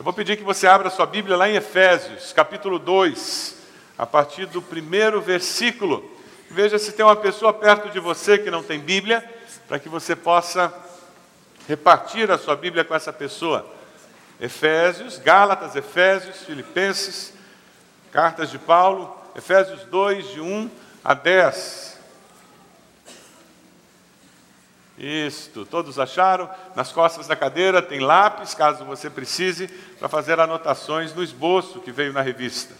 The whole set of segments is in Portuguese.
Eu vou pedir que você abra sua Bíblia lá em Efésios, capítulo 2, a partir do primeiro versículo. Veja se tem uma pessoa perto de você que não tem Bíblia, para que você possa repartir a sua Bíblia com essa pessoa. Efésios, Gálatas, Efésios, Filipenses, cartas de Paulo, Efésios 2, de 1 a 10. Isto, todos acharam? Nas costas da cadeira tem lápis, caso você precise, para fazer anotações no esboço que veio na revista.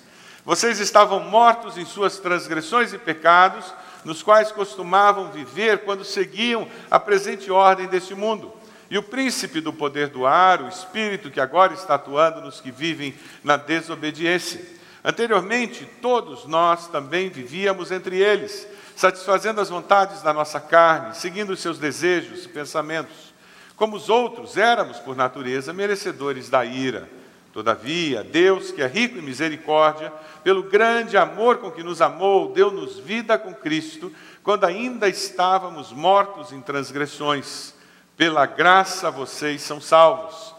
Vocês estavam mortos em suas transgressões e pecados, nos quais costumavam viver quando seguiam a presente ordem deste mundo. E o príncipe do poder do ar, o espírito que agora está atuando nos que vivem na desobediência. Anteriormente, todos nós também vivíamos entre eles satisfazendo as vontades da nossa carne, seguindo os seus desejos e pensamentos. Como os outros, éramos, por natureza, merecedores da ira. Todavia, Deus, que é rico em misericórdia, pelo grande amor com que nos amou, deu-nos vida com Cristo, quando ainda estávamos mortos em transgressões. Pela graça vocês são salvos.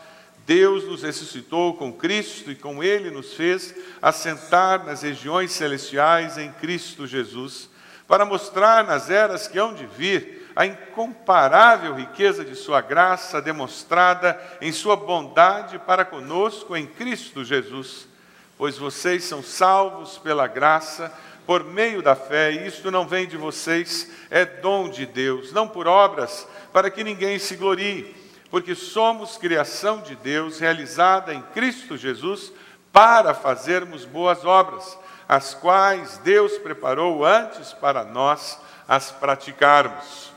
Deus nos ressuscitou com Cristo e com Ele nos fez assentar nas regiões celestiais em Cristo Jesus para mostrar nas eras que hão de vir a incomparável riqueza de Sua graça demonstrada em Sua bondade para conosco em Cristo Jesus. Pois vocês são salvos pela graça, por meio da fé, e isto não vem de vocês, é dom de Deus, não por obras, para que ninguém se glorie, porque somos criação de Deus, realizada em Cristo Jesus, para fazermos boas obras as quais Deus preparou antes para nós as praticarmos.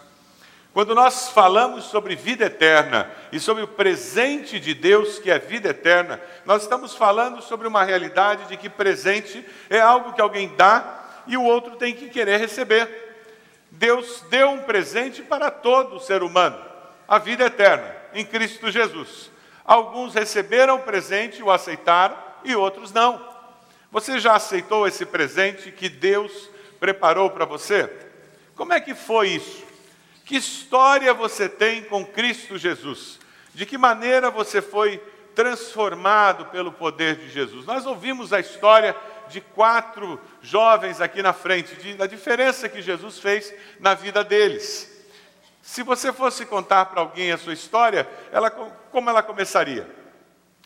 Quando nós falamos sobre vida eterna e sobre o presente de Deus, que é vida eterna, nós estamos falando sobre uma realidade de que presente é algo que alguém dá e o outro tem que querer receber. Deus deu um presente para todo ser humano, a vida eterna, em Cristo Jesus. Alguns receberam o presente, o aceitaram, e outros não. Você já aceitou esse presente que Deus preparou para você? Como é que foi isso? Que história você tem com Cristo Jesus? De que maneira você foi transformado pelo poder de Jesus? Nós ouvimos a história de quatro jovens aqui na frente, de, da diferença que Jesus fez na vida deles. Se você fosse contar para alguém a sua história, ela, como ela começaria?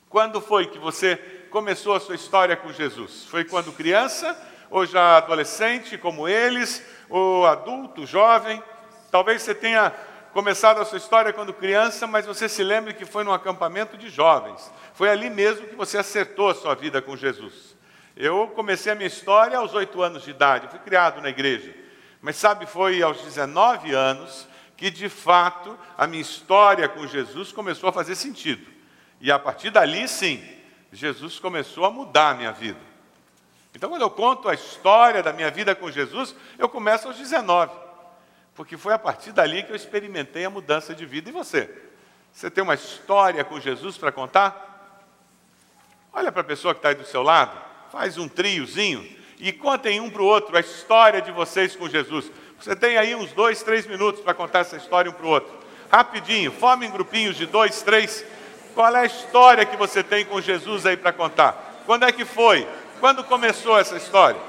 Quando foi que você começou a sua história com Jesus? Foi quando criança, ou já adolescente, como eles, ou adulto, jovem? Talvez você tenha começado a sua história quando criança, mas você se lembre que foi num acampamento de jovens. Foi ali mesmo que você acertou a sua vida com Jesus. Eu comecei a minha história aos oito anos de idade, fui criado na igreja. Mas sabe, foi aos 19 anos que de fato a minha história com Jesus começou a fazer sentido. E a partir dali, sim, Jesus começou a mudar a minha vida. Então, quando eu conto a história da minha vida com Jesus, eu começo aos 19, porque foi a partir dali que eu experimentei a mudança de vida. E você? Você tem uma história com Jesus para contar? Olha para a pessoa que está aí do seu lado, faz um triozinho e contem um para o outro a história de vocês com Jesus. Você tem aí uns dois, três minutos para contar essa história um para o outro. Rapidinho, formem grupinhos de dois, três qual é a história que você tem com Jesus aí para contar? Quando é que foi? Quando começou essa história?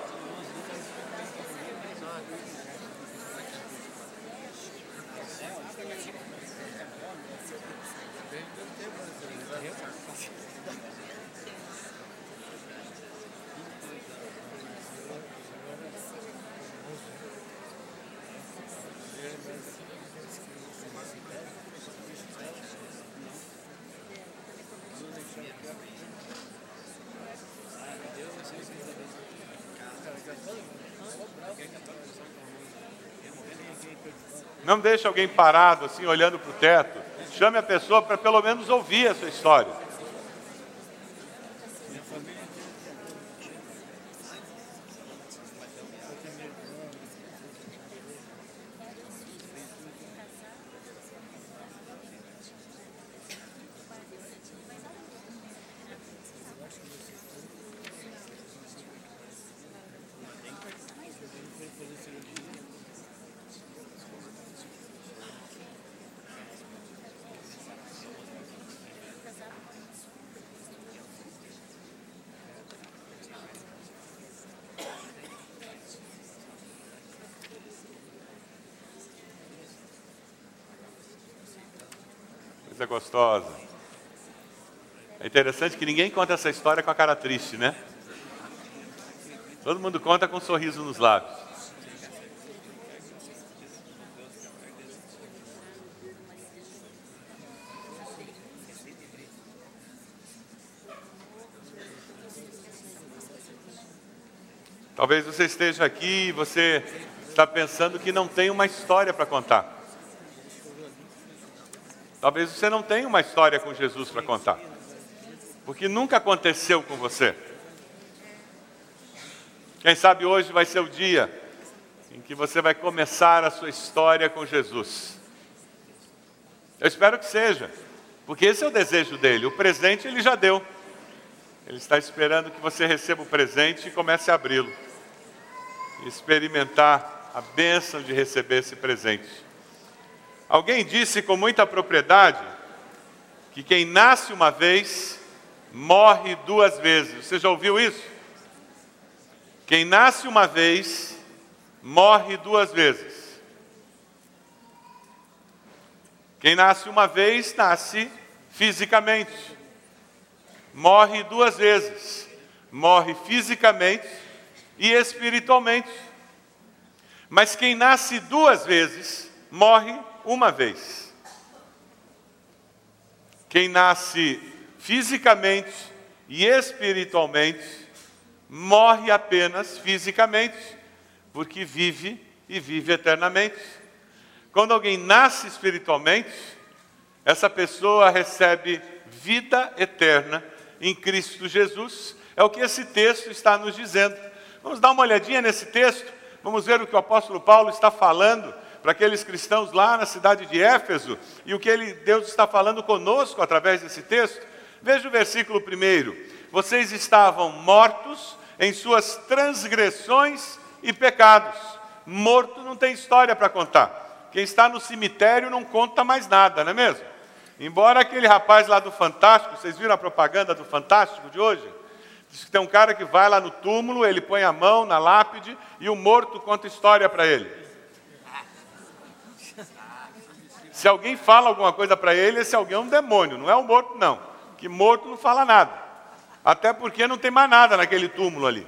Não deixe alguém parado assim, olhando para o teto. Chame a pessoa para pelo menos ouvir a sua história. Gostosa. É interessante que ninguém conta essa história com a cara triste, né? Todo mundo conta com um sorriso nos lábios. Talvez você esteja aqui e você está pensando que não tem uma história para contar. Talvez você não tenha uma história com Jesus para contar. Porque nunca aconteceu com você. Quem sabe hoje vai ser o dia em que você vai começar a sua história com Jesus. Eu espero que seja, porque esse é o desejo dele. O presente ele já deu. Ele está esperando que você receba o presente e comece a abri-lo experimentar a bênção de receber esse presente. Alguém disse com muita propriedade que quem nasce uma vez morre duas vezes. Você já ouviu isso? Quem nasce uma vez morre duas vezes. Quem nasce uma vez nasce fisicamente. Morre duas vezes. Morre fisicamente e espiritualmente. Mas quem nasce duas vezes, morre uma vez. Quem nasce fisicamente e espiritualmente, morre apenas fisicamente, porque vive e vive eternamente. Quando alguém nasce espiritualmente, essa pessoa recebe vida eterna em Cristo Jesus. É o que esse texto está nos dizendo. Vamos dar uma olhadinha nesse texto, vamos ver o que o apóstolo Paulo está falando para aqueles cristãos lá na cidade de Éfeso e o que ele, Deus está falando conosco através desse texto. Veja o versículo primeiro: Vocês estavam mortos em suas transgressões e pecados. Morto não tem história para contar. Quem está no cemitério não conta mais nada, não é mesmo? Embora aquele rapaz lá do Fantástico, vocês viram a propaganda do Fantástico de hoje? Diz que tem um cara que vai lá no túmulo, ele põe a mão na lápide e o morto conta história para ele. Se alguém fala alguma coisa para ele, esse alguém é um demônio, não é o morto, não. Que morto não fala nada. Até porque não tem mais nada naquele túmulo ali.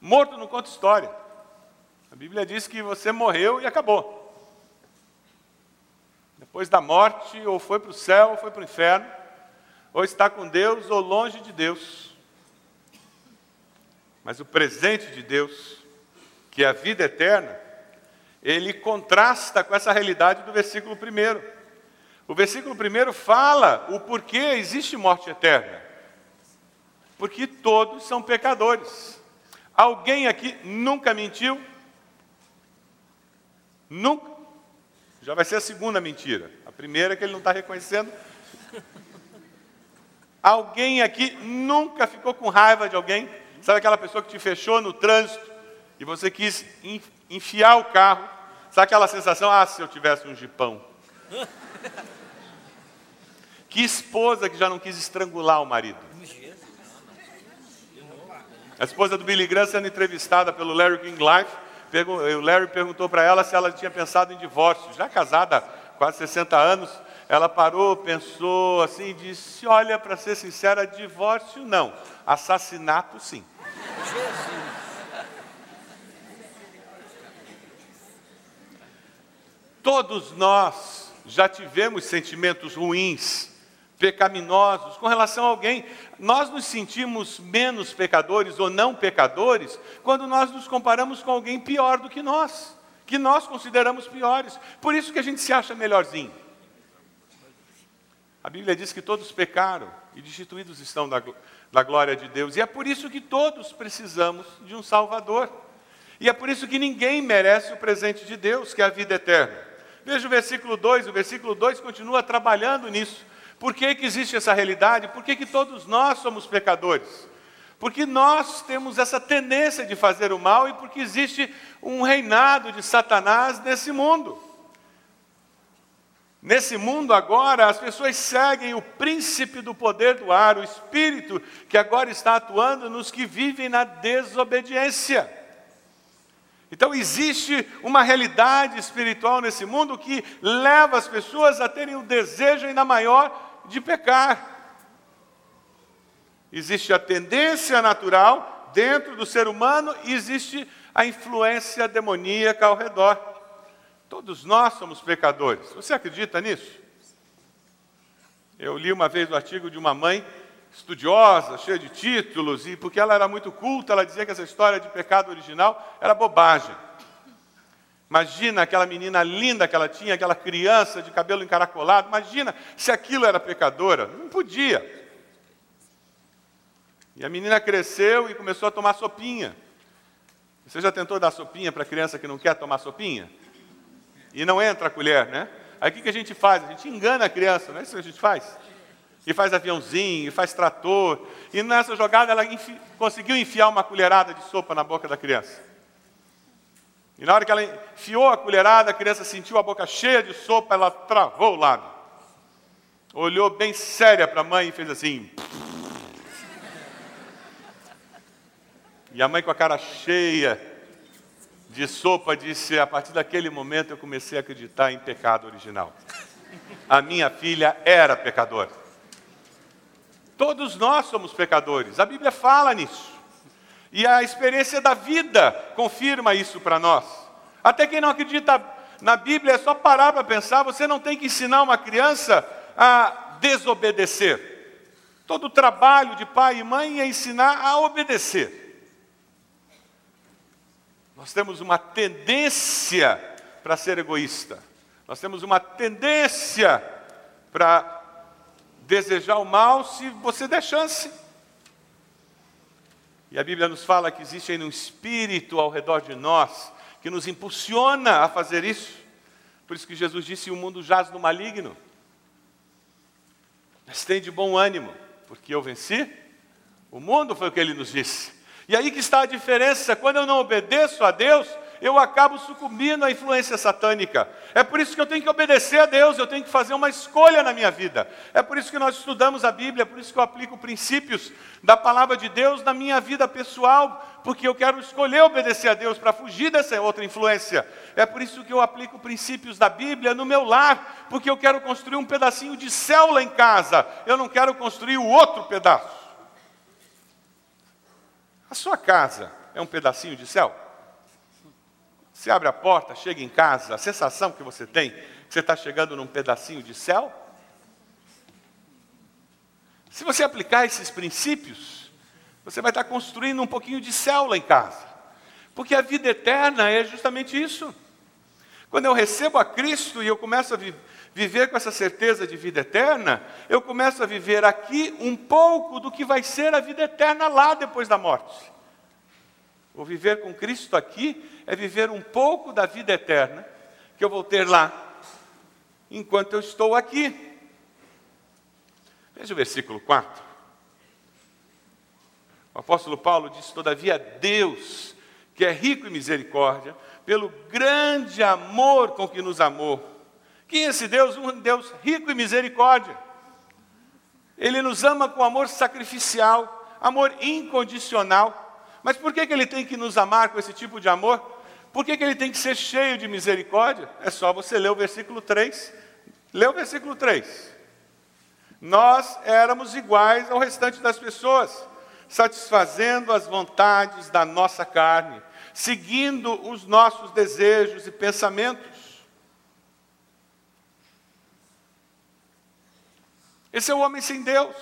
Morto não conta história. A Bíblia diz que você morreu e acabou. Depois da morte, ou foi para o céu, ou foi para o inferno, ou está com Deus, ou longe de Deus. Mas o presente de Deus, que a vida eterna, ele contrasta com essa realidade do versículo 1. O versículo 1 fala o porquê existe morte eterna. Porque todos são pecadores. Alguém aqui nunca mentiu? Nunca. Já vai ser a segunda mentira. A primeira é que ele não está reconhecendo. Alguém aqui nunca ficou com raiva de alguém? Sabe aquela pessoa que te fechou no trânsito e você quis enfiar o carro? Sabe aquela sensação? Ah, se eu tivesse um jipão. Que esposa que já não quis estrangular o marido? A esposa do Billy Graham sendo entrevistada pelo Larry King Life o Larry perguntou para ela se ela tinha pensado em divórcio. Já casada quase 60 anos, ela parou, pensou assim disse: Olha, para ser sincera, divórcio não, assassinato sim. Todos nós já tivemos sentimentos ruins pecaminosos com relação a alguém. Nós nos sentimos menos pecadores ou não pecadores quando nós nos comparamos com alguém pior do que nós, que nós consideramos piores. Por isso que a gente se acha melhorzinho. A Bíblia diz que todos pecaram e destituídos estão da, da glória de Deus. E é por isso que todos precisamos de um Salvador. E é por isso que ninguém merece o presente de Deus, que é a vida eterna. Veja o versículo 2, o versículo 2 continua trabalhando nisso. Por que, que existe essa realidade? Por que, que todos nós somos pecadores? Porque nós temos essa tendência de fazer o mal e porque existe um reinado de Satanás nesse mundo. Nesse mundo agora, as pessoas seguem o príncipe do poder do ar, o espírito que agora está atuando nos que vivem na desobediência. Então existe uma realidade espiritual nesse mundo que leva as pessoas a terem o um desejo ainda maior de pecar. Existe a tendência natural dentro do ser humano e existe a influência demoníaca ao redor. Todos nós somos pecadores. Você acredita nisso? Eu li uma vez o artigo de uma mãe estudiosa, cheia de títulos, e porque ela era muito culta, ela dizia que essa história de pecado original era bobagem. Imagina aquela menina linda que ela tinha, aquela criança de cabelo encaracolado. Imagina se aquilo era pecadora. Não podia. E a menina cresceu e começou a tomar sopinha. Você já tentou dar sopinha para criança que não quer tomar sopinha? E não entra a colher, né? Aí o que, a gente faz? A gente engana a criança, não é isso que a gente faz? E faz aviãozinho, e faz trator. E nessa jogada ela enfi conseguiu enfiar uma colherada de sopa na boca da criança. E na hora que ela enfiou a colherada, a criança sentiu a boca cheia de sopa, ela travou o lábio. Olhou bem séria para a mãe e fez assim. E a mãe, com a cara cheia de sopa, disse: A partir daquele momento eu comecei a acreditar em pecado original. A minha filha era pecadora. Todos nós somos pecadores. A Bíblia fala nisso. E a experiência da vida confirma isso para nós. Até quem não acredita na Bíblia é só parar para pensar, você não tem que ensinar uma criança a desobedecer. Todo o trabalho de pai e mãe é ensinar a obedecer. Nós temos uma tendência para ser egoísta. Nós temos uma tendência para desejar o mal se você der chance. E a Bíblia nos fala que existe ainda um espírito ao redor de nós que nos impulsiona a fazer isso. Por isso que Jesus disse: o mundo jaz no maligno. Mas tem de bom ânimo, porque eu venci. O mundo foi o que ele nos disse. E aí que está a diferença. Quando eu não obedeço a Deus, eu acabo sucumbindo à influência satânica. É por isso que eu tenho que obedecer a Deus, eu tenho que fazer uma escolha na minha vida. É por isso que nós estudamos a Bíblia, é por isso que eu aplico princípios da palavra de Deus na minha vida pessoal, porque eu quero escolher obedecer a Deus para fugir dessa outra influência. É por isso que eu aplico princípios da Bíblia no meu lar, porque eu quero construir um pedacinho de céu lá em casa, eu não quero construir o outro pedaço. A sua casa é um pedacinho de céu? Você abre a porta, chega em casa, a sensação que você tem, que você está chegando num pedacinho de céu? Se você aplicar esses princípios, você vai estar construindo um pouquinho de céu lá em casa. Porque a vida eterna é justamente isso. Quando eu recebo a Cristo e eu começo a vi viver com essa certeza de vida eterna, eu começo a viver aqui um pouco do que vai ser a vida eterna lá depois da morte. O viver com Cristo aqui é viver um pouco da vida eterna que eu vou ter lá, enquanto eu estou aqui. Veja o versículo 4. O apóstolo Paulo diz: Todavia, Deus, que é rico em misericórdia, pelo grande amor com que nos amou. Quem é esse Deus? Um Deus rico em misericórdia. Ele nos ama com amor sacrificial, amor incondicional. Mas por que, que ele tem que nos amar com esse tipo de amor? Por que, que ele tem que ser cheio de misericórdia? É só você ler o versículo 3. Lê o versículo 3. Nós éramos iguais ao restante das pessoas, satisfazendo as vontades da nossa carne, seguindo os nossos desejos e pensamentos. Esse é o homem sem Deus.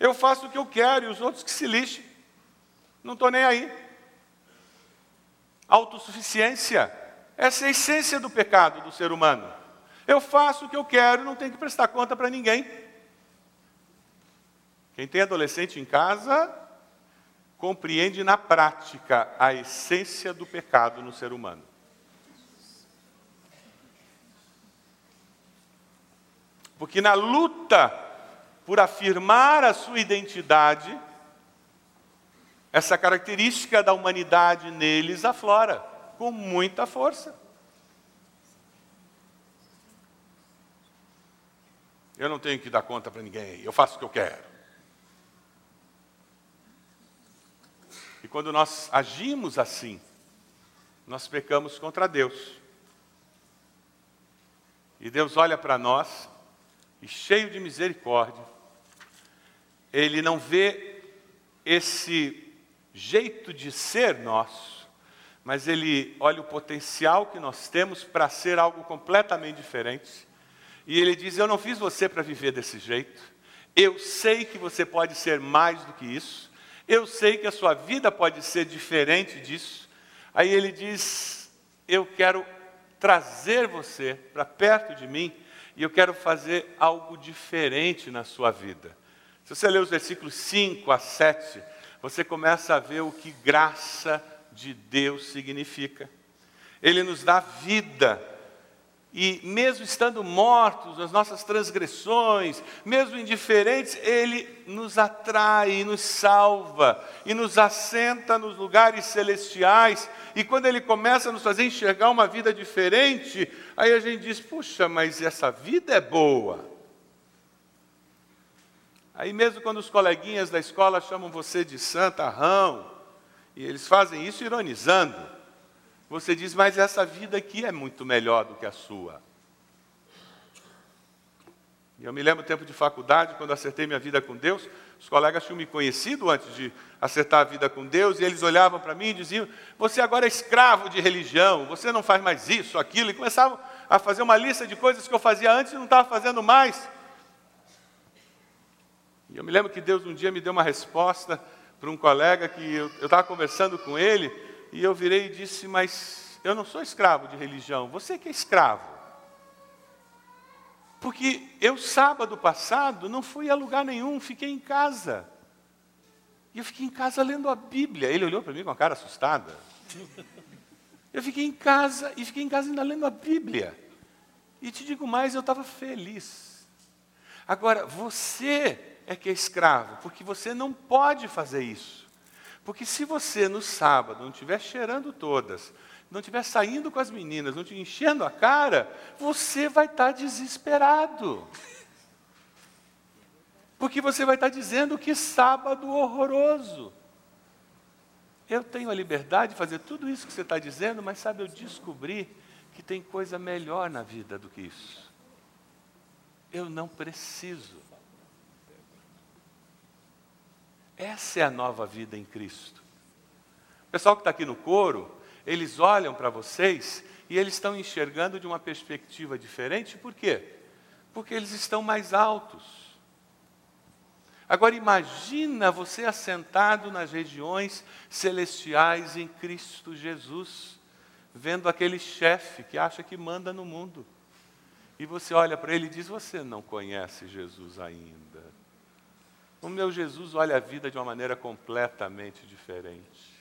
Eu faço o que eu quero e os outros que se lixem. Não estou nem aí autossuficiência. Essa é a essência do pecado do ser humano. Eu faço o que eu quero, não tenho que prestar conta para ninguém. Quem tem adolescente em casa compreende na prática a essência do pecado no ser humano. Porque na luta por afirmar a sua identidade, essa característica da humanidade neles aflora com muita força. Eu não tenho que dar conta para ninguém, eu faço o que eu quero. E quando nós agimos assim, nós pecamos contra Deus. E Deus olha para nós e, cheio de misericórdia, Ele não vê esse jeito de ser nosso, mas Ele olha o potencial que nós temos para ser algo completamente diferente. E Ele diz: Eu não fiz você para viver desse jeito. Eu sei que você pode ser mais do que isso. Eu sei que a sua vida pode ser diferente disso. Aí ele diz: Eu quero trazer você para perto de mim e eu quero fazer algo diferente na sua vida. Se você ler os versículos 5 a 7, você começa a ver o que graça de Deus significa. Ele nos dá vida e mesmo estando mortos nas nossas transgressões, mesmo indiferentes, Ele nos atrai e nos salva e nos assenta nos lugares celestiais. E quando Ele começa a nos fazer enxergar uma vida diferente, aí a gente diz: puxa, mas essa vida é boa. Aí mesmo quando os coleguinhas da escola chamam você de santarrão, e eles fazem isso ironizando, você diz, mas essa vida aqui é muito melhor do que a sua. E eu me lembro do tempo de faculdade, quando acertei minha vida com Deus, os colegas tinham me conhecido antes de acertar a vida com Deus, e eles olhavam para mim e diziam: Você agora é escravo de religião, você não faz mais isso, aquilo, e começavam a fazer uma lista de coisas que eu fazia antes e não estava fazendo mais. E eu me lembro que Deus um dia me deu uma resposta para um colega que eu estava conversando com ele, e eu virei e disse: Mas eu não sou escravo de religião, você que é escravo. Porque eu, sábado passado, não fui a lugar nenhum, fiquei em casa. E eu fiquei em casa lendo a Bíblia. Ele olhou para mim com a cara assustada. Eu fiquei em casa e fiquei em casa ainda lendo a Bíblia. E te digo mais, eu estava feliz. Agora, você é que é escravo, porque você não pode fazer isso. Porque se você no sábado não estiver cheirando todas, não estiver saindo com as meninas, não te enchendo a cara, você vai estar desesperado. Porque você vai estar dizendo que sábado horroroso. Eu tenho a liberdade de fazer tudo isso que você está dizendo, mas sabe, eu descobri que tem coisa melhor na vida do que isso. Eu não preciso. Essa é a nova vida em Cristo. O pessoal que está aqui no coro, eles olham para vocês e eles estão enxergando de uma perspectiva diferente, por quê? Porque eles estão mais altos. Agora imagina você assentado nas regiões celestiais em Cristo Jesus, vendo aquele chefe que acha que manda no mundo. E você olha para ele e diz: Você não conhece Jesus ainda. O meu Jesus olha a vida de uma maneira completamente diferente.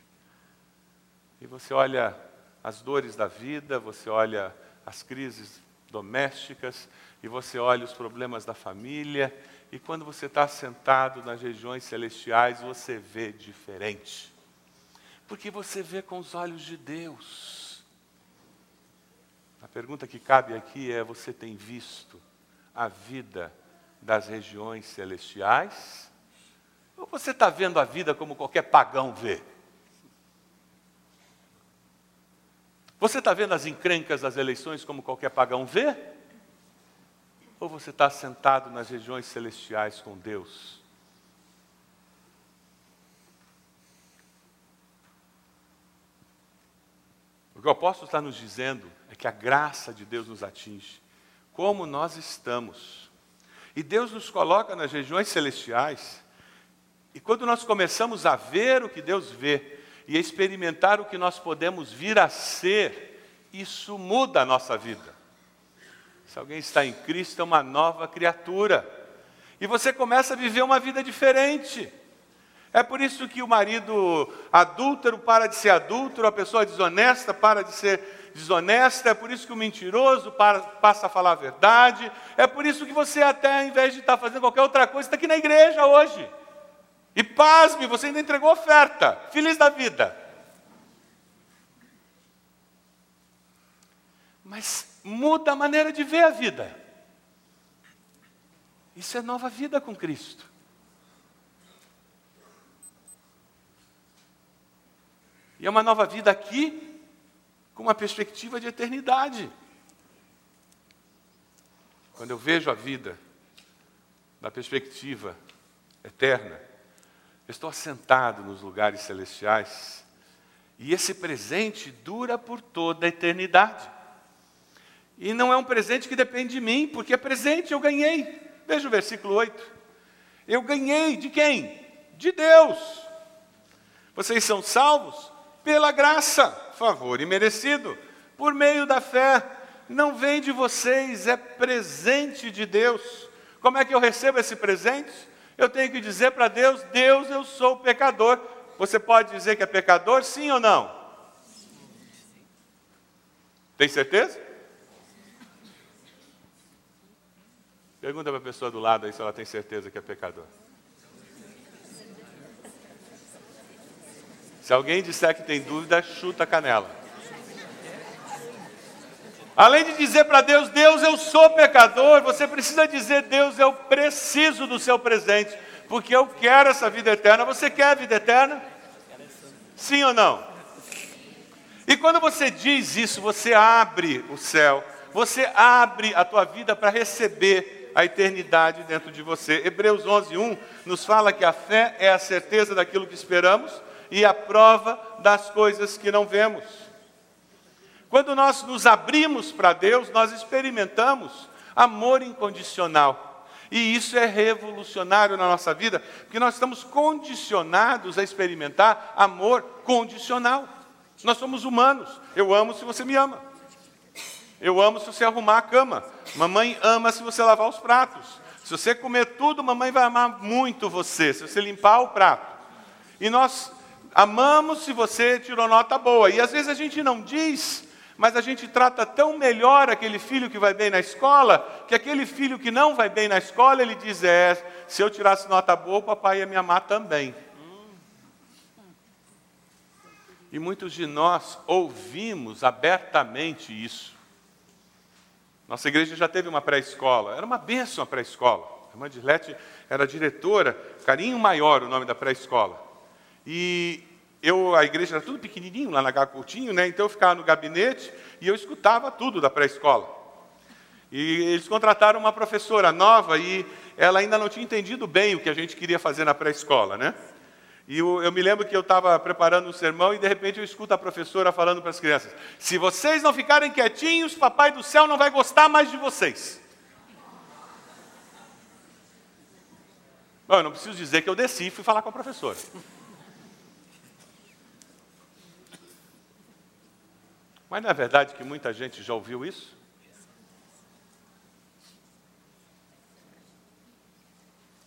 E você olha as dores da vida, você olha as crises domésticas, e você olha os problemas da família, e quando você está sentado nas regiões celestiais, você vê diferente. Porque você vê com os olhos de Deus. A pergunta que cabe aqui é: você tem visto a vida das regiões celestiais? Ou você está vendo a vida como qualquer pagão vê? Você está vendo as encrencas das eleições como qualquer pagão vê? Ou você está sentado nas regiões celestiais com Deus? O que o apóstolo está nos dizendo é que a graça de Deus nos atinge, como nós estamos. E Deus nos coloca nas regiões celestiais e quando nós começamos a ver o que Deus vê e a experimentar o que nós podemos vir a ser, isso muda a nossa vida. Se alguém está em Cristo, é uma nova criatura. E você começa a viver uma vida diferente. É por isso que o marido adúltero para de ser adúltero, a pessoa desonesta para de ser desonesta, é por isso que o mentiroso para, passa a falar a verdade, é por isso que você até, ao invés de estar fazendo qualquer outra coisa, está aqui na igreja hoje. E pasme, você ainda entregou oferta. Feliz da vida. Mas muda a maneira de ver a vida. Isso é nova vida com Cristo. E é uma nova vida aqui com uma perspectiva de eternidade. Quando eu vejo a vida da perspectiva eterna, eu estou assentado nos lugares celestiais e esse presente dura por toda a eternidade. E não é um presente que depende de mim, porque é presente, eu ganhei. Veja o versículo 8. Eu ganhei de quem? De Deus. Vocês são salvos pela graça, favor imerecido, por meio da fé. Não vem de vocês, é presente de Deus. Como é que eu recebo esse presente? Eu tenho que dizer para Deus: Deus, eu sou pecador. Você pode dizer que é pecador, sim ou não? Tem certeza? Pergunta para a pessoa do lado aí se ela tem certeza que é pecador. Se alguém disser que tem dúvida, chuta a canela. Além de dizer para Deus, Deus, eu sou pecador, você precisa dizer, Deus, eu preciso do seu presente, porque eu quero essa vida eterna. Você quer a vida eterna? Sim ou não? E quando você diz isso, você abre o céu, você abre a tua vida para receber a eternidade dentro de você. Hebreus 11:1 nos fala que a fé é a certeza daquilo que esperamos e a prova das coisas que não vemos. Quando nós nos abrimos para Deus, nós experimentamos amor incondicional. E isso é revolucionário na nossa vida, porque nós estamos condicionados a experimentar amor condicional. Nós somos humanos. Eu amo se você me ama. Eu amo se você arrumar a cama. Mamãe ama se você lavar os pratos. Se você comer tudo, mamãe vai amar muito você, se você limpar o prato. E nós amamos se você tirou nota boa. E às vezes a gente não diz, mas a gente trata tão melhor aquele filho que vai bem na escola, que aquele filho que não vai bem na escola, ele diz: É, se eu tirasse nota boa, o papai ia me amar também. E muitos de nós ouvimos abertamente isso. Nossa igreja já teve uma pré-escola, era uma benção a pré-escola. A irmã Dilete era diretora, Carinho Maior, o nome da pré-escola. E eu, a igreja era tudo pequenininho lá na Gacutinho, né? Então eu ficava no gabinete e eu escutava tudo da pré-escola. E eles contrataram uma professora nova e ela ainda não tinha entendido bem o que a gente queria fazer na pré-escola, né? E eu, eu, me lembro que eu estava preparando um sermão e de repente eu escuto a professora falando para as crianças: se vocês não ficarem quietinhos, papai do céu não vai gostar mais de vocês. Bom, eu não preciso dizer que eu desci e fui falar com a professora. Mas não é verdade que muita gente já ouviu isso?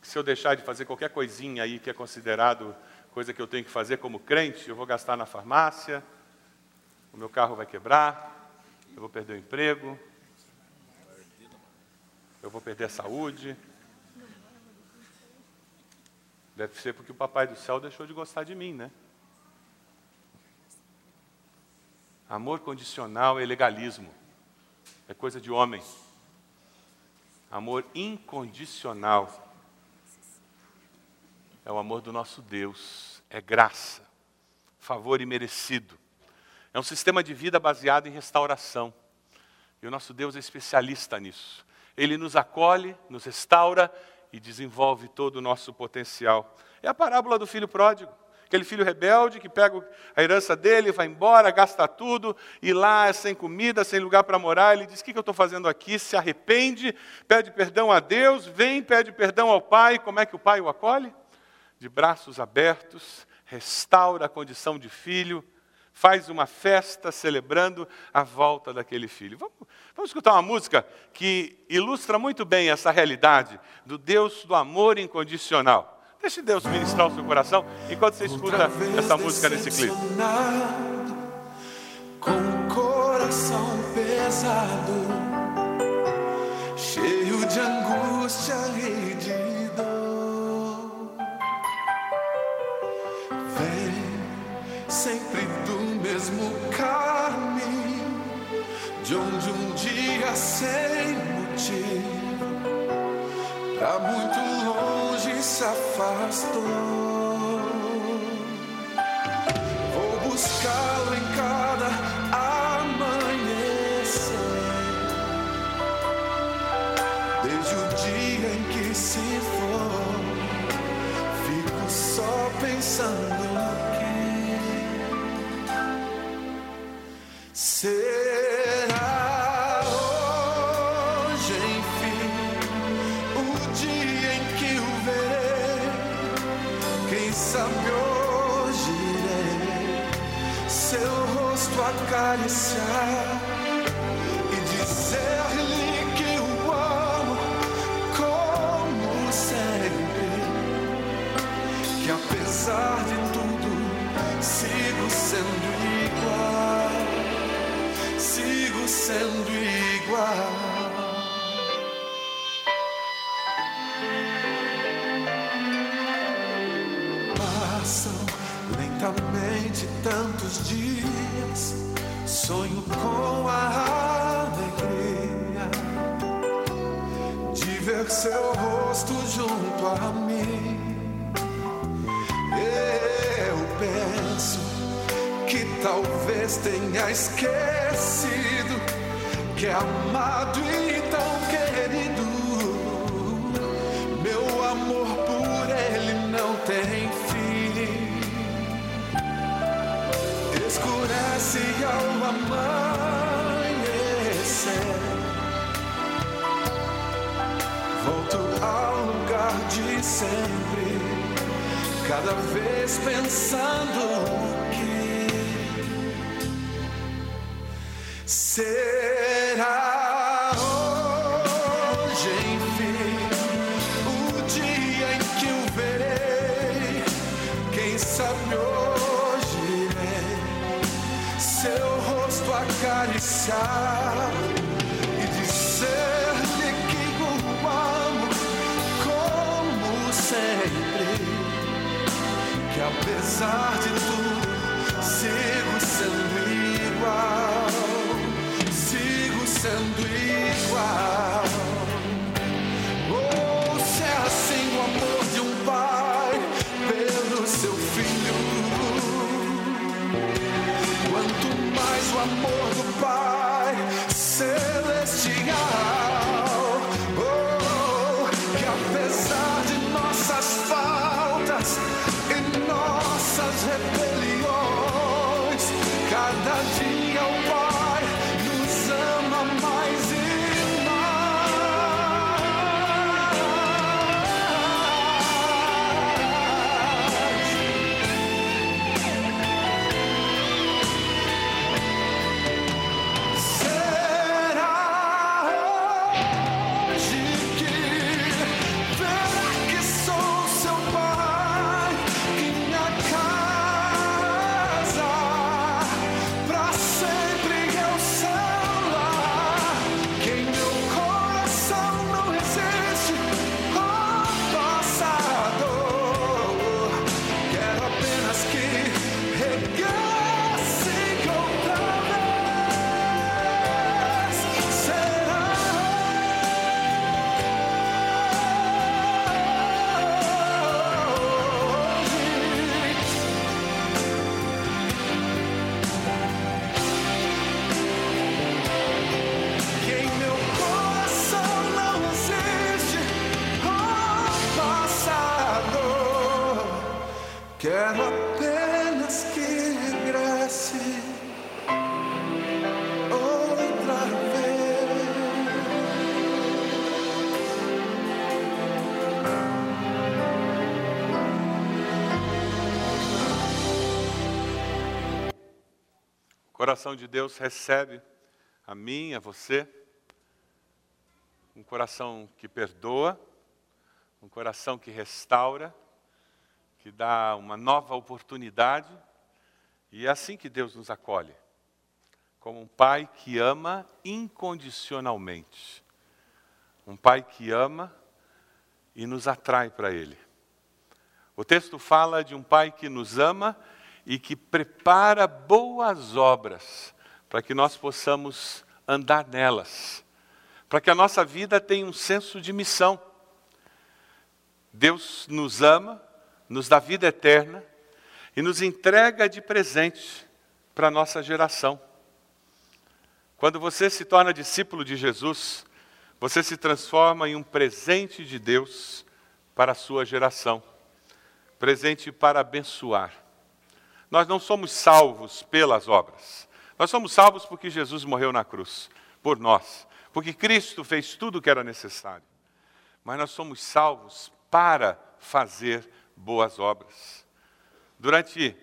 Se eu deixar de fazer qualquer coisinha aí que é considerado coisa que eu tenho que fazer como crente, eu vou gastar na farmácia, o meu carro vai quebrar, eu vou perder o emprego, eu vou perder a saúde. Deve ser porque o Papai do Céu deixou de gostar de mim, né? Amor condicional é legalismo, é coisa de homem. Amor incondicional é o amor do nosso Deus, é graça, favor imerecido. É um sistema de vida baseado em restauração. E o nosso Deus é especialista nisso. Ele nos acolhe, nos restaura e desenvolve todo o nosso potencial. É a parábola do filho pródigo. Aquele filho rebelde que pega a herança dele, vai embora, gasta tudo, e lá, sem comida, sem lugar para morar, ele diz: O que eu estou fazendo aqui? Se arrepende, pede perdão a Deus, vem, pede perdão ao pai. Como é que o pai o acolhe? de braços abertos, restaura a condição de filho, faz uma festa celebrando a volta daquele filho. Vamos, vamos, escutar uma música que ilustra muito bem essa realidade do Deus do amor incondicional. Deixe Deus ministrar o seu coração enquanto você escuta essa música nesse clipe. Com o coração pesado, by your side. Cada vez pensando coração de Deus recebe a mim, a você, um coração que perdoa, um coração que restaura, que dá uma nova oportunidade, e é assim que Deus nos acolhe, como um pai que ama incondicionalmente, um pai que ama e nos atrai para Ele. O texto fala de um pai que nos ama e que prepara boas obras para que nós possamos andar nelas, para que a nossa vida tenha um senso de missão. Deus nos ama, nos dá vida eterna e nos entrega de presente para a nossa geração. Quando você se torna discípulo de Jesus, Você se transforma em um presente de Deus para a sua geração presente para abençoar. Nós não somos salvos pelas obras. Nós somos salvos porque Jesus morreu na cruz por nós, porque Cristo fez tudo o que era necessário. Mas nós somos salvos para fazer boas obras. Durante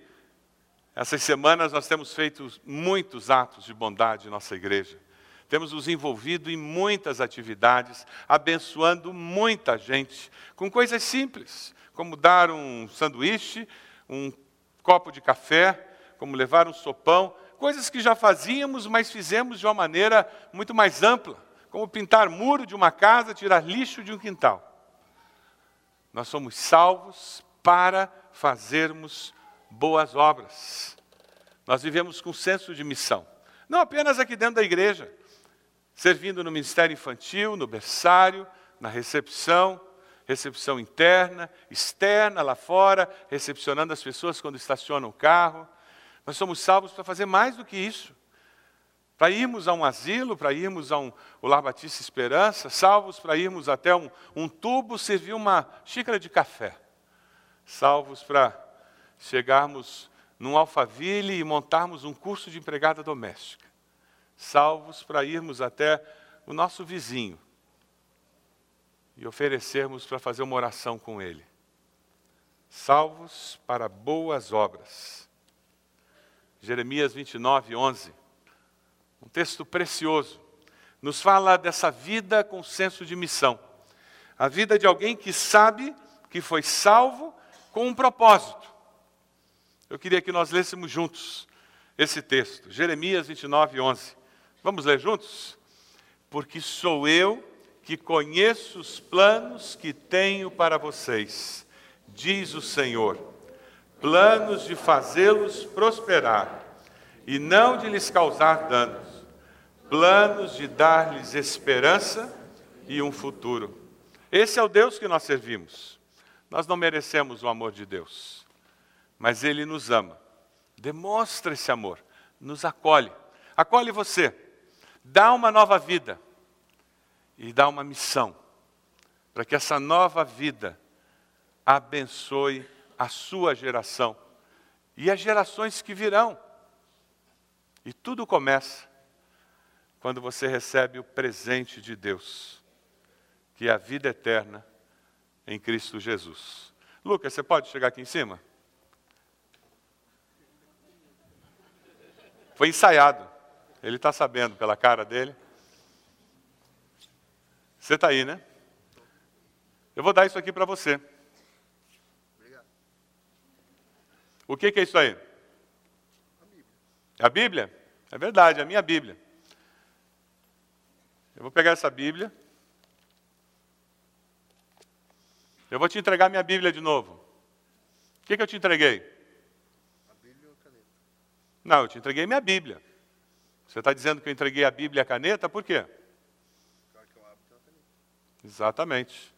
essas semanas nós temos feito muitos atos de bondade em nossa igreja. Temos nos envolvido em muitas atividades, abençoando muita gente com coisas simples, como dar um sanduíche, um copo de café, como levar um sopão, coisas que já fazíamos, mas fizemos de uma maneira muito mais ampla, como pintar muro de uma casa, tirar lixo de um quintal. Nós somos salvos para fazermos boas obras. Nós vivemos com senso de missão, não apenas aqui dentro da igreja, servindo no ministério infantil, no berçário, na recepção, recepção interna, externa, lá fora, recepcionando as pessoas quando estacionam o carro. Nós somos salvos para fazer mais do que isso. Para irmos a um asilo, para irmos a um Lar Batista Esperança, salvos para irmos até um, um tubo servir uma xícara de café. Salvos para chegarmos num alfaville e montarmos um curso de empregada doméstica. Salvos para irmos até o nosso vizinho, e oferecermos para fazer uma oração com Ele. Salvos para boas obras. Jeremias 29, 11. Um texto precioso. Nos fala dessa vida com senso de missão. A vida de alguém que sabe que foi salvo com um propósito. Eu queria que nós lêssemos juntos esse texto. Jeremias 29, 11. Vamos ler juntos? Porque sou eu que conheço os planos que tenho para vocês, diz o Senhor, planos de fazê-los prosperar e não de lhes causar danos, planos de dar-lhes esperança e um futuro. Esse é o Deus que nós servimos. Nós não merecemos o amor de Deus, mas Ele nos ama, demonstra esse amor, nos acolhe, acolhe você, dá uma nova vida e dá uma missão para que essa nova vida abençoe a sua geração e as gerações que virão. E tudo começa quando você recebe o presente de Deus, que é a vida eterna em Cristo Jesus. Lucas, você pode chegar aqui em cima? Foi ensaiado. Ele está sabendo pela cara dele. Você está aí, né? Eu vou dar isso aqui para você. O que, que, é isso aí? A Bíblia. É verdade, a minha Bíblia. Eu vou pegar essa Bíblia. Eu vou te entregar minha Bíblia de novo. O que, que eu te entreguei? A Bíblia ou a caneta? Não, eu te entreguei minha Bíblia. Você está dizendo que eu entreguei a Bíblia e a caneta, por quê? Exatamente.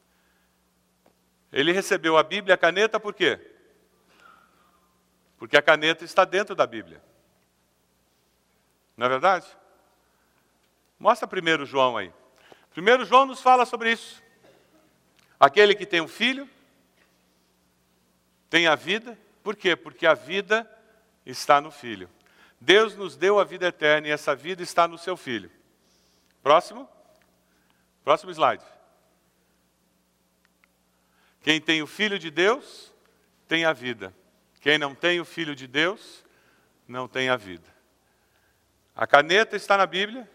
Ele recebeu a Bíblia e a caneta por quê? Porque a caneta está dentro da Bíblia. Não é verdade? Mostra primeiro João aí. Primeiro João nos fala sobre isso. Aquele que tem um filho tem a vida. Por quê? Porque a vida está no filho. Deus nos deu a vida eterna e essa vida está no seu filho. Próximo. Próximo slide. Quem tem o Filho de Deus, tem a vida. Quem não tem o Filho de Deus, não tem a vida. A caneta está na Bíblia.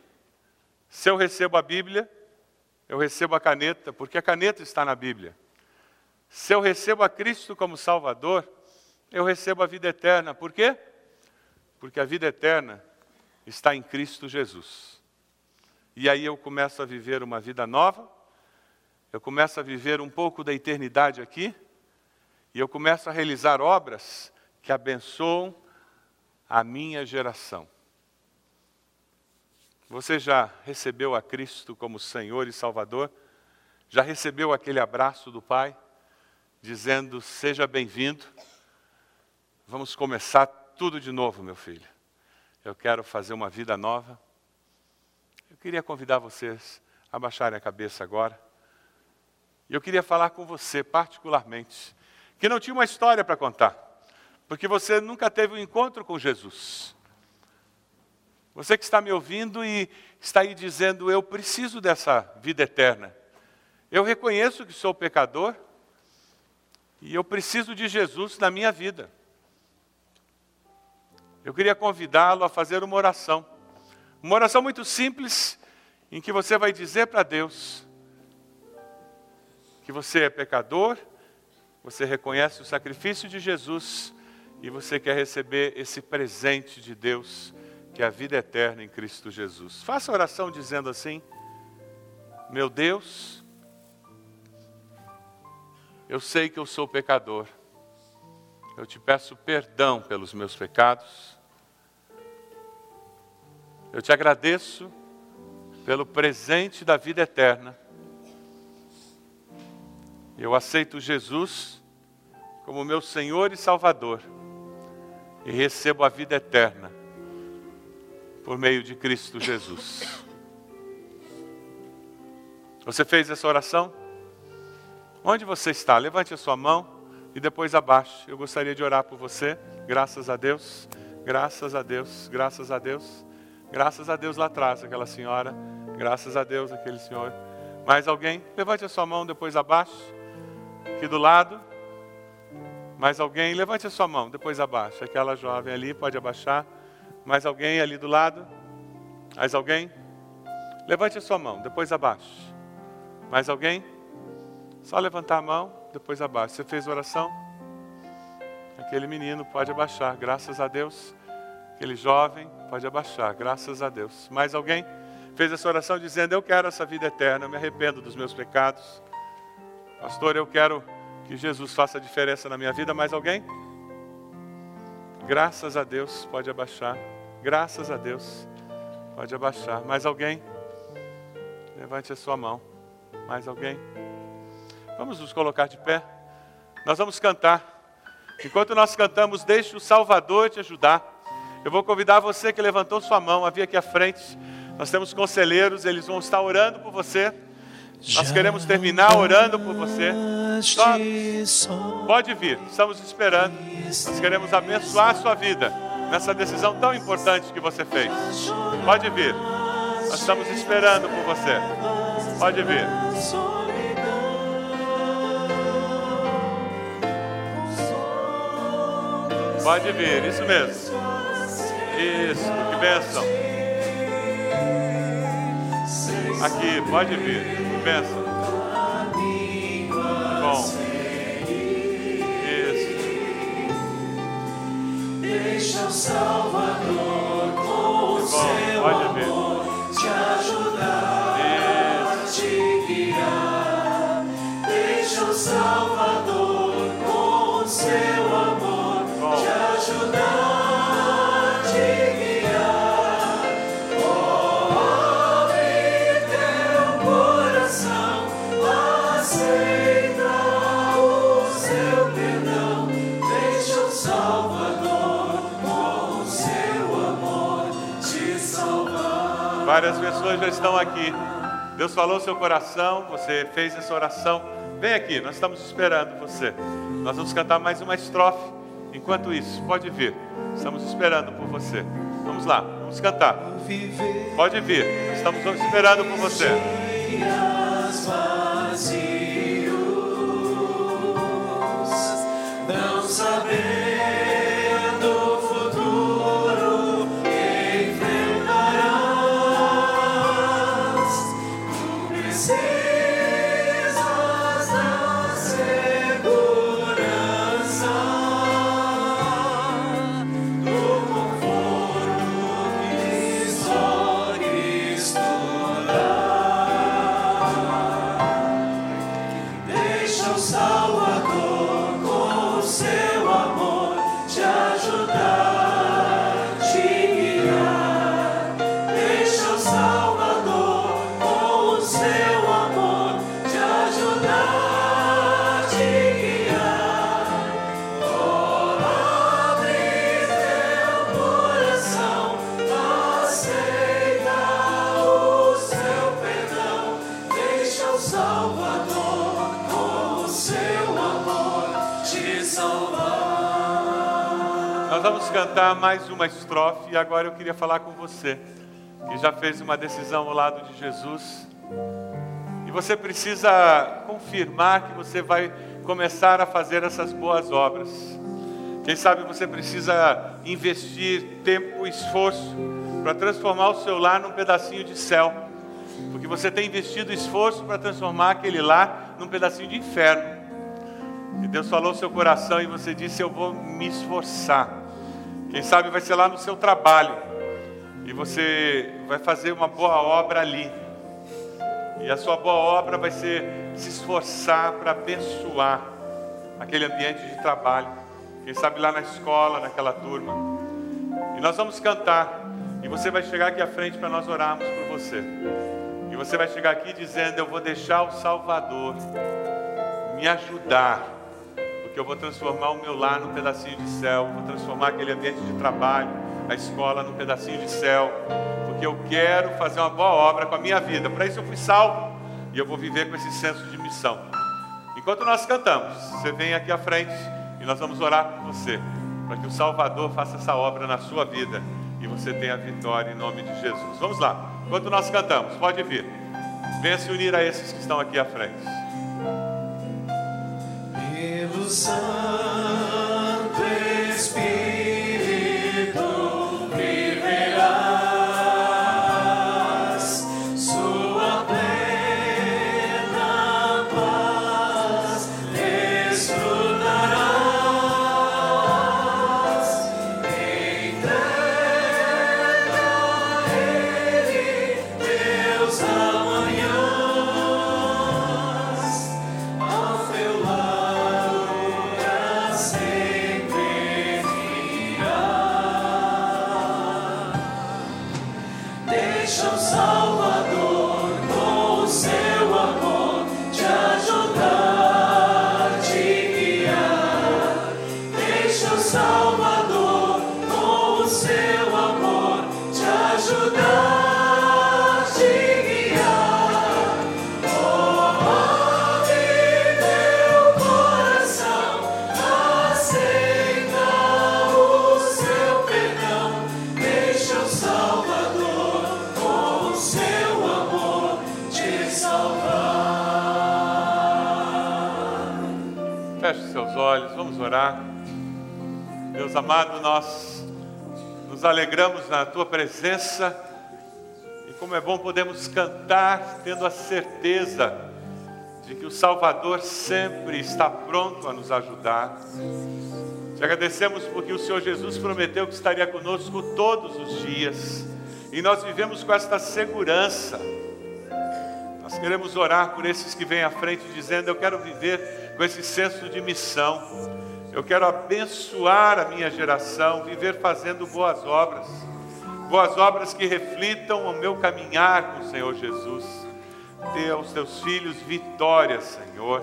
Se eu recebo a Bíblia, eu recebo a caneta, porque a caneta está na Bíblia. Se eu recebo a Cristo como Salvador, eu recebo a vida eterna. Por quê? Porque a vida eterna está em Cristo Jesus. E aí eu começo a viver uma vida nova, eu começo a viver um pouco da eternidade aqui, e eu começo a realizar obras que abençoam a minha geração. Você já recebeu a Cristo como Senhor e Salvador? Já recebeu aquele abraço do Pai, dizendo: Seja bem-vindo, vamos começar tudo de novo, meu filho. Eu quero fazer uma vida nova. Eu queria convidar vocês abaixarem a cabeça agora. E eu queria falar com você, particularmente, que não tinha uma história para contar, porque você nunca teve um encontro com Jesus. Você que está me ouvindo e está aí dizendo: Eu preciso dessa vida eterna. Eu reconheço que sou pecador e eu preciso de Jesus na minha vida. Eu queria convidá-lo a fazer uma oração. Uma oração muito simples, em que você vai dizer para Deus que você é pecador, você reconhece o sacrifício de Jesus e você quer receber esse presente de Deus, que é a vida eterna em Cristo Jesus. Faça a oração dizendo assim: Meu Deus, eu sei que eu sou pecador. Eu te peço perdão pelos meus pecados. Eu te agradeço pelo presente da vida eterna. Eu aceito Jesus como meu Senhor e Salvador e recebo a vida eterna por meio de Cristo Jesus. Você fez essa oração? Onde você está? Levante a sua mão e depois abaixe. Eu gostaria de orar por você. Graças a Deus, graças a Deus, graças a Deus. Graças a Deus lá atrás, aquela senhora. Graças a Deus, aquele senhor. Mais alguém? Levante a sua mão, depois abaixe. Aqui do lado. Mais alguém? Levante a sua mão, depois abaixe. Aquela jovem ali, pode abaixar. Mais alguém ali do lado? Mais alguém? Levante a sua mão, depois abaixe. Mais alguém? Só levantar a mão, depois abaixe. Você fez oração? Aquele menino pode abaixar, graças a Deus. Aquele jovem pode abaixar, graças a Deus. Mais alguém fez essa oração dizendo: Eu quero essa vida eterna, eu me arrependo dos meus pecados. Pastor, eu quero que Jesus faça diferença na minha vida. Mais alguém? Graças a Deus, pode abaixar. Graças a Deus, pode abaixar. Mais alguém? Levante a sua mão. Mais alguém? Vamos nos colocar de pé. Nós vamos cantar. Enquanto nós cantamos, deixe o Salvador te ajudar. Eu vou convidar você que levantou sua mão a vir aqui à frente. Nós temos conselheiros, eles vão estar orando por você. Nós queremos terminar orando por você. Só pode vir, estamos esperando. Nós queremos abençoar a sua vida nessa decisão tão importante que você fez. Pode vir, nós estamos esperando por você. Pode vir. Pode vir, isso mesmo. Isso, que bênção. Aqui, pode vir. Bênção. Bom. Isso. Deixa o Salvador com o seu amor te ajudar, te guiar. Deixa o Salvador Várias pessoas já estão aqui. Deus falou seu coração, você fez essa oração. Vem aqui, nós estamos esperando você. Nós vamos cantar mais uma estrofe. Enquanto isso, pode vir. Estamos esperando por você. Vamos lá, vamos cantar. Pode vir, estamos esperando por você. não cantar mais uma estrofe e agora eu queria falar com você que já fez uma decisão ao lado de Jesus. E você precisa confirmar que você vai começar a fazer essas boas obras. Quem sabe você precisa investir tempo e esforço para transformar o seu lar num pedacinho de céu. Porque você tem investido esforço para transformar aquele lar num pedacinho de inferno. E Deus falou no seu coração e você disse: Eu vou me esforçar. Quem sabe vai ser lá no seu trabalho. E você vai fazer uma boa obra ali. E a sua boa obra vai ser se esforçar para abençoar aquele ambiente de trabalho. Quem sabe lá na escola, naquela turma. E nós vamos cantar. E você vai chegar aqui à frente para nós orarmos por você. E você vai chegar aqui dizendo: Eu vou deixar o Salvador me ajudar porque eu vou transformar o meu lar num pedacinho de céu, vou transformar aquele ambiente de trabalho, a escola num pedacinho de céu, porque eu quero fazer uma boa obra com a minha vida. Para isso eu fui salvo e eu vou viver com esse senso de missão. Enquanto nós cantamos, você vem aqui à frente e nós vamos orar por você, para que o Salvador faça essa obra na sua vida e você tenha vitória em nome de Jesus. Vamos lá, enquanto nós cantamos, pode vir. Venha se unir a esses que estão aqui à frente pelo Santo tua presença e como é bom podemos cantar tendo a certeza de que o Salvador sempre está pronto a nos ajudar. Te agradecemos porque o Senhor Jesus prometeu que estaria conosco todos os dias e nós vivemos com esta segurança. Nós queremos orar por esses que vêm à frente dizendo: Eu quero viver com esse senso de missão. Eu quero abençoar a minha geração, viver fazendo boas obras. Boas obras que reflitam o meu caminhar com o Senhor Jesus. Dê aos teus filhos vitória, Senhor.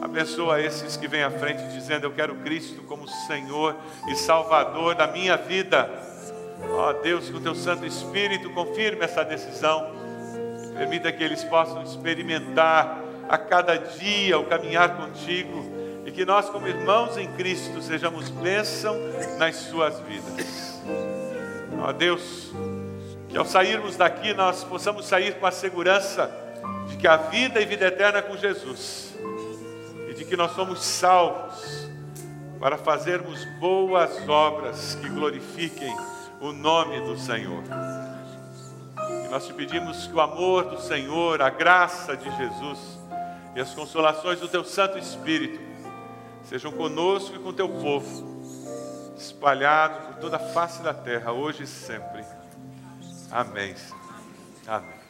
Abençoa esses que vêm à frente dizendo: Eu quero Cristo como Senhor e Salvador da minha vida. Ó Deus, com teu Santo Espírito, confirme essa decisão. Permita que eles possam experimentar a cada dia o caminhar contigo e que nós, como irmãos em Cristo, sejamos bênção nas suas vidas. Ó Deus, que ao sairmos daqui nós possamos sair com a segurança de que a vida e vida eterna é com Jesus e de que nós somos salvos para fazermos boas obras que glorifiquem o nome do Senhor. E nós te pedimos que o amor do Senhor, a graça de Jesus e as consolações do teu Santo Espírito sejam conosco e com teu povo, espalhado por toda a face da terra, hoje e sempre. Amém. Amém.